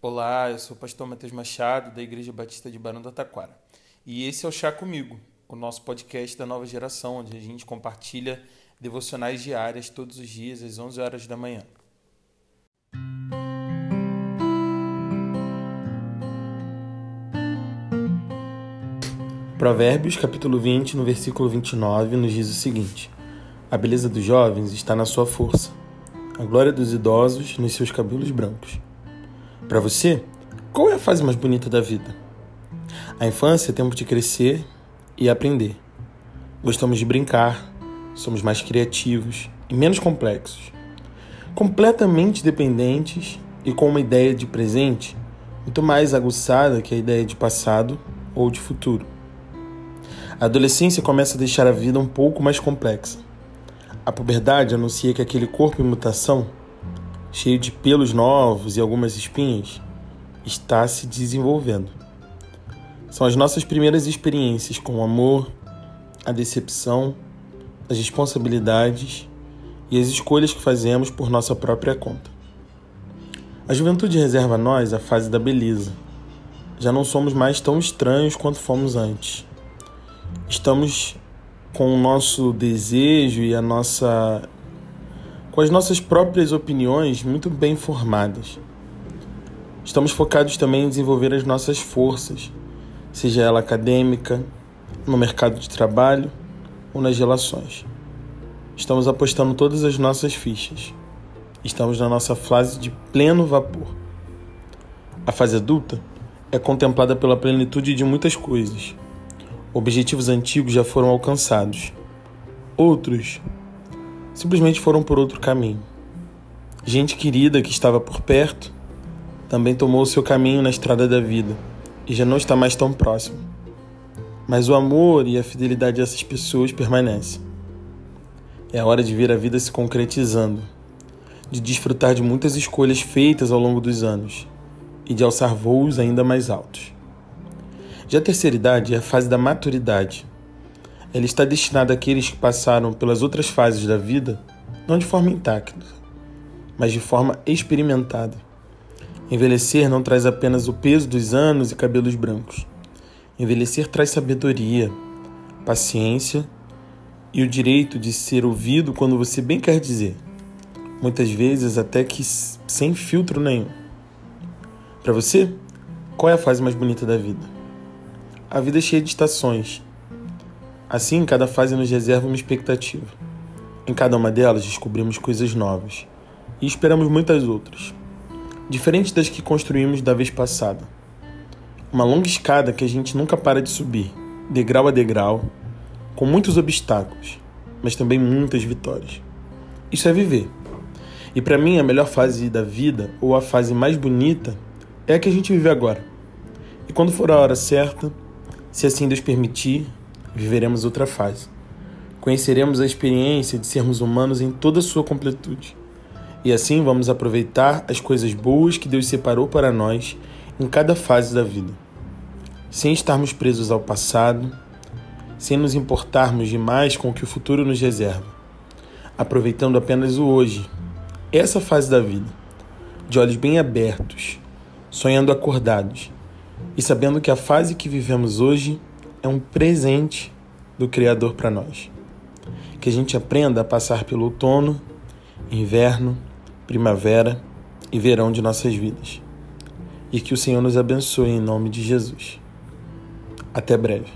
Olá, eu sou o pastor Matheus Machado, da Igreja Batista de Barão do Taquara. E esse é o Chá Comigo, o nosso podcast da nova geração, onde a gente compartilha devocionais diárias todos os dias às 11 horas da manhã. Provérbios, capítulo 20, no versículo 29, nos diz o seguinte: A beleza dos jovens está na sua força, a glória dos idosos nos seus cabelos brancos. Para você, qual é a fase mais bonita da vida? A infância é tempo de crescer e aprender. Gostamos de brincar, somos mais criativos e menos complexos. Completamente dependentes e com uma ideia de presente muito mais aguçada que a ideia de passado ou de futuro. A adolescência começa a deixar a vida um pouco mais complexa. A puberdade anuncia que aquele corpo em mutação cheio de pelos novos e algumas espinhas, está se desenvolvendo. São as nossas primeiras experiências com o amor, a decepção, as responsabilidades e as escolhas que fazemos por nossa própria conta. A juventude reserva a nós a fase da beleza. Já não somos mais tão estranhos quanto fomos antes. Estamos com o nosso desejo e a nossa com as nossas próprias opiniões muito bem formadas. Estamos focados também em desenvolver as nossas forças, seja ela acadêmica, no mercado de trabalho ou nas relações. Estamos apostando todas as nossas fichas. Estamos na nossa fase de pleno vapor. A fase adulta é contemplada pela plenitude de muitas coisas. Objetivos antigos já foram alcançados. Outros simplesmente foram por outro caminho. Gente querida que estava por perto também tomou seu caminho na estrada da vida e já não está mais tão próximo. Mas o amor e a fidelidade dessas pessoas permanecem. É a hora de ver a vida se concretizando, de desfrutar de muitas escolhas feitas ao longo dos anos e de alçar voos ainda mais altos. Já a terceira idade é a fase da maturidade ela está destinada àqueles que passaram pelas outras fases da vida, não de forma intacta, mas de forma experimentada. Envelhecer não traz apenas o peso dos anos e cabelos brancos. Envelhecer traz sabedoria, paciência e o direito de ser ouvido quando você bem quer dizer, muitas vezes até que sem filtro nenhum. Para você, qual é a fase mais bonita da vida? A vida é cheia de estações Assim, cada fase nos reserva uma expectativa. Em cada uma delas descobrimos coisas novas e esperamos muitas outras, diferentes das que construímos da vez passada. Uma longa escada que a gente nunca para de subir, degrau a degrau, com muitos obstáculos, mas também muitas vitórias. Isso é viver. E para mim, a melhor fase da vida, ou a fase mais bonita, é a que a gente vive agora. E quando for a hora certa, se assim Deus permitir, viveremos outra fase. Conheceremos a experiência de sermos humanos em toda a sua completude. E assim vamos aproveitar as coisas boas que Deus separou para nós em cada fase da vida. Sem estarmos presos ao passado, sem nos importarmos demais com o que o futuro nos reserva, aproveitando apenas o hoje, essa fase da vida, de olhos bem abertos, sonhando acordados e sabendo que a fase que vivemos hoje é um presente do Criador para nós. Que a gente aprenda a passar pelo outono, inverno, primavera e verão de nossas vidas. E que o Senhor nos abençoe em nome de Jesus. Até breve.